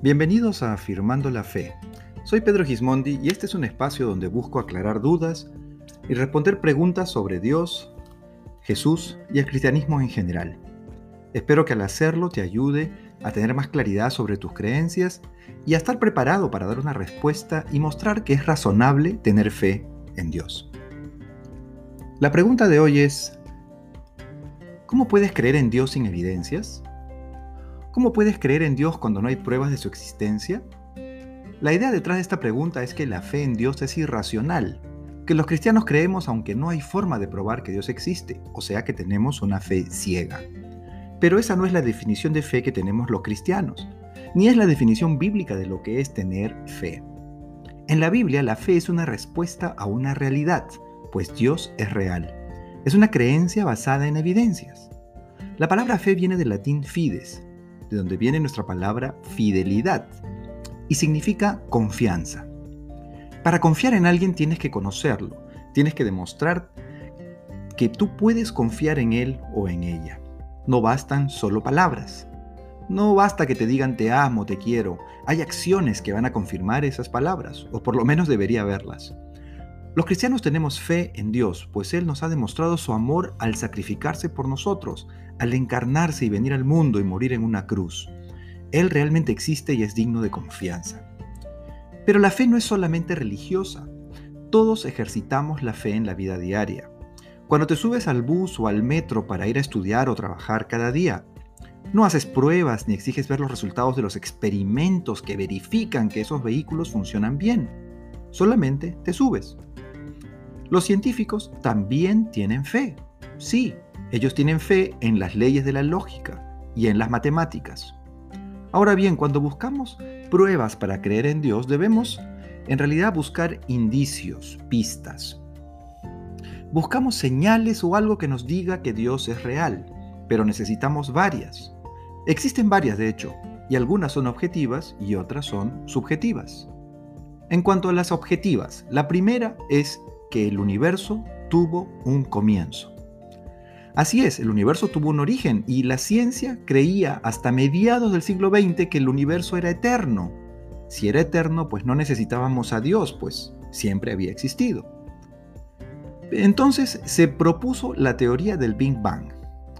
Bienvenidos a Afirmando la Fe. Soy Pedro Gismondi y este es un espacio donde busco aclarar dudas y responder preguntas sobre Dios, Jesús y el cristianismo en general. Espero que al hacerlo te ayude a tener más claridad sobre tus creencias y a estar preparado para dar una respuesta y mostrar que es razonable tener fe en Dios. La pregunta de hoy es, ¿cómo puedes creer en Dios sin evidencias? ¿Cómo puedes creer en Dios cuando no hay pruebas de su existencia? La idea detrás de esta pregunta es que la fe en Dios es irracional, que los cristianos creemos aunque no hay forma de probar que Dios existe, o sea que tenemos una fe ciega. Pero esa no es la definición de fe que tenemos los cristianos, ni es la definición bíblica de lo que es tener fe. En la Biblia la fe es una respuesta a una realidad, pues Dios es real. Es una creencia basada en evidencias. La palabra fe viene del latín fides, de donde viene nuestra palabra fidelidad, y significa confianza. Para confiar en alguien tienes que conocerlo, tienes que demostrar que tú puedes confiar en él o en ella. No bastan solo palabras. No basta que te digan te amo, te quiero. Hay acciones que van a confirmar esas palabras, o por lo menos debería haberlas. Los cristianos tenemos fe en Dios, pues Él nos ha demostrado su amor al sacrificarse por nosotros, al encarnarse y venir al mundo y morir en una cruz. Él realmente existe y es digno de confianza. Pero la fe no es solamente religiosa. Todos ejercitamos la fe en la vida diaria. Cuando te subes al bus o al metro para ir a estudiar o trabajar cada día, no haces pruebas ni exiges ver los resultados de los experimentos que verifican que esos vehículos funcionan bien. Solamente te subes. Los científicos también tienen fe. Sí, ellos tienen fe en las leyes de la lógica y en las matemáticas. Ahora bien, cuando buscamos pruebas para creer en Dios, debemos en realidad buscar indicios, pistas. Buscamos señales o algo que nos diga que Dios es real, pero necesitamos varias. Existen varias, de hecho, y algunas son objetivas y otras son subjetivas. En cuanto a las objetivas, la primera es que el universo tuvo un comienzo. Así es, el universo tuvo un origen y la ciencia creía hasta mediados del siglo XX que el universo era eterno. Si era eterno, pues no necesitábamos a Dios, pues siempre había existido. Entonces se propuso la teoría del Big Bang.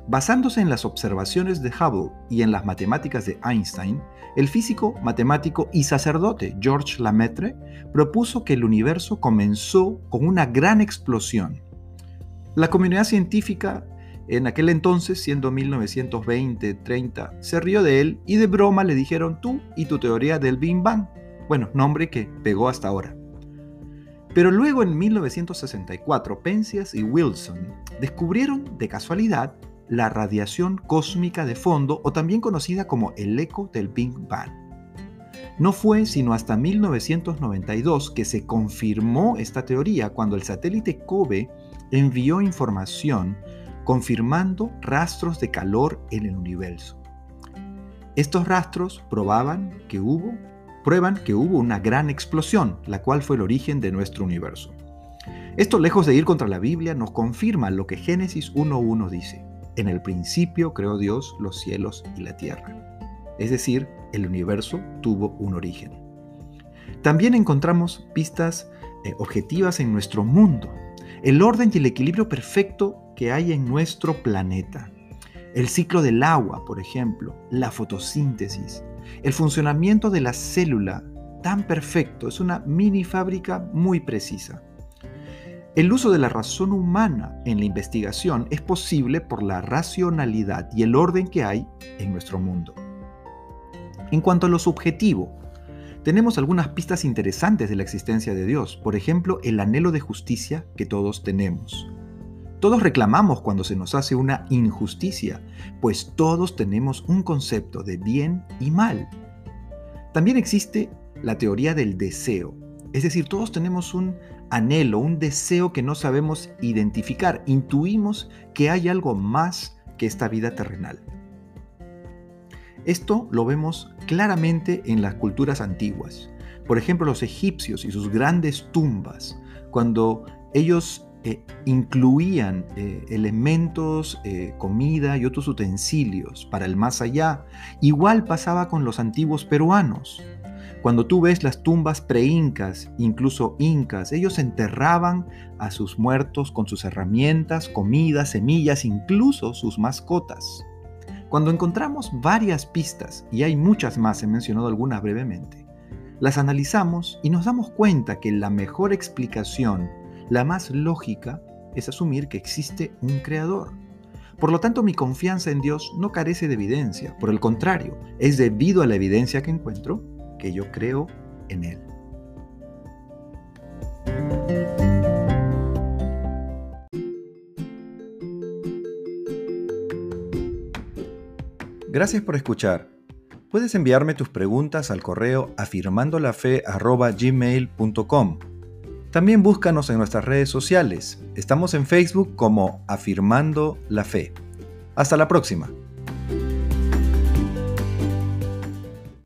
Basándose en las observaciones de Hubble y en las matemáticas de Einstein, el físico, matemático y sacerdote Georges Lemaitre propuso que el universo comenzó con una gran explosión. La comunidad científica en aquel entonces, siendo 1920-30, se rió de él y de broma le dijeron tú y tu teoría del Big Bang. Bueno, nombre que pegó hasta ahora. Pero luego en 1964, Penzias y Wilson descubrieron de casualidad la radiación cósmica de fondo o también conocida como el eco del Big Bang. No fue sino hasta 1992 que se confirmó esta teoría cuando el satélite COBE envió información confirmando rastros de calor en el universo. Estos rastros probaban que hubo, prueban que hubo una gran explosión, la cual fue el origen de nuestro universo. Esto, lejos de ir contra la Biblia, nos confirma lo que Génesis 1.1 dice. En el principio creó Dios los cielos y la tierra. Es decir, el universo tuvo un origen. También encontramos pistas eh, objetivas en nuestro mundo, el orden y el equilibrio perfecto que hay en nuestro planeta. El ciclo del agua, por ejemplo, la fotosíntesis, el funcionamiento de la célula tan perfecto, es una mini fábrica muy precisa. El uso de la razón humana en la investigación es posible por la racionalidad y el orden que hay en nuestro mundo. En cuanto a lo subjetivo, tenemos algunas pistas interesantes de la existencia de Dios, por ejemplo, el anhelo de justicia que todos tenemos. Todos reclamamos cuando se nos hace una injusticia, pues todos tenemos un concepto de bien y mal. También existe la teoría del deseo, es decir, todos tenemos un anhelo, un deseo que no sabemos identificar. Intuimos que hay algo más que esta vida terrenal. Esto lo vemos claramente en las culturas antiguas. Por ejemplo, los egipcios y sus grandes tumbas, cuando ellos eh, incluían eh, elementos, eh, comida y otros utensilios para el más allá. Igual pasaba con los antiguos peruanos. Cuando tú ves las tumbas pre-incas, incluso incas, ellos enterraban a sus muertos con sus herramientas, comida, semillas, incluso sus mascotas. Cuando encontramos varias pistas, y hay muchas más, he mencionado algunas brevemente, las analizamos y nos damos cuenta que la mejor explicación la más lógica es asumir que existe un creador. Por lo tanto, mi confianza en Dios no carece de evidencia, por el contrario, es debido a la evidencia que encuentro que yo creo en Él. Gracias por escuchar. Puedes enviarme tus preguntas al correo afirmandolafe.gmail.com también búscanos en nuestras redes sociales. Estamos en Facebook como Afirmando la Fe. Hasta la próxima.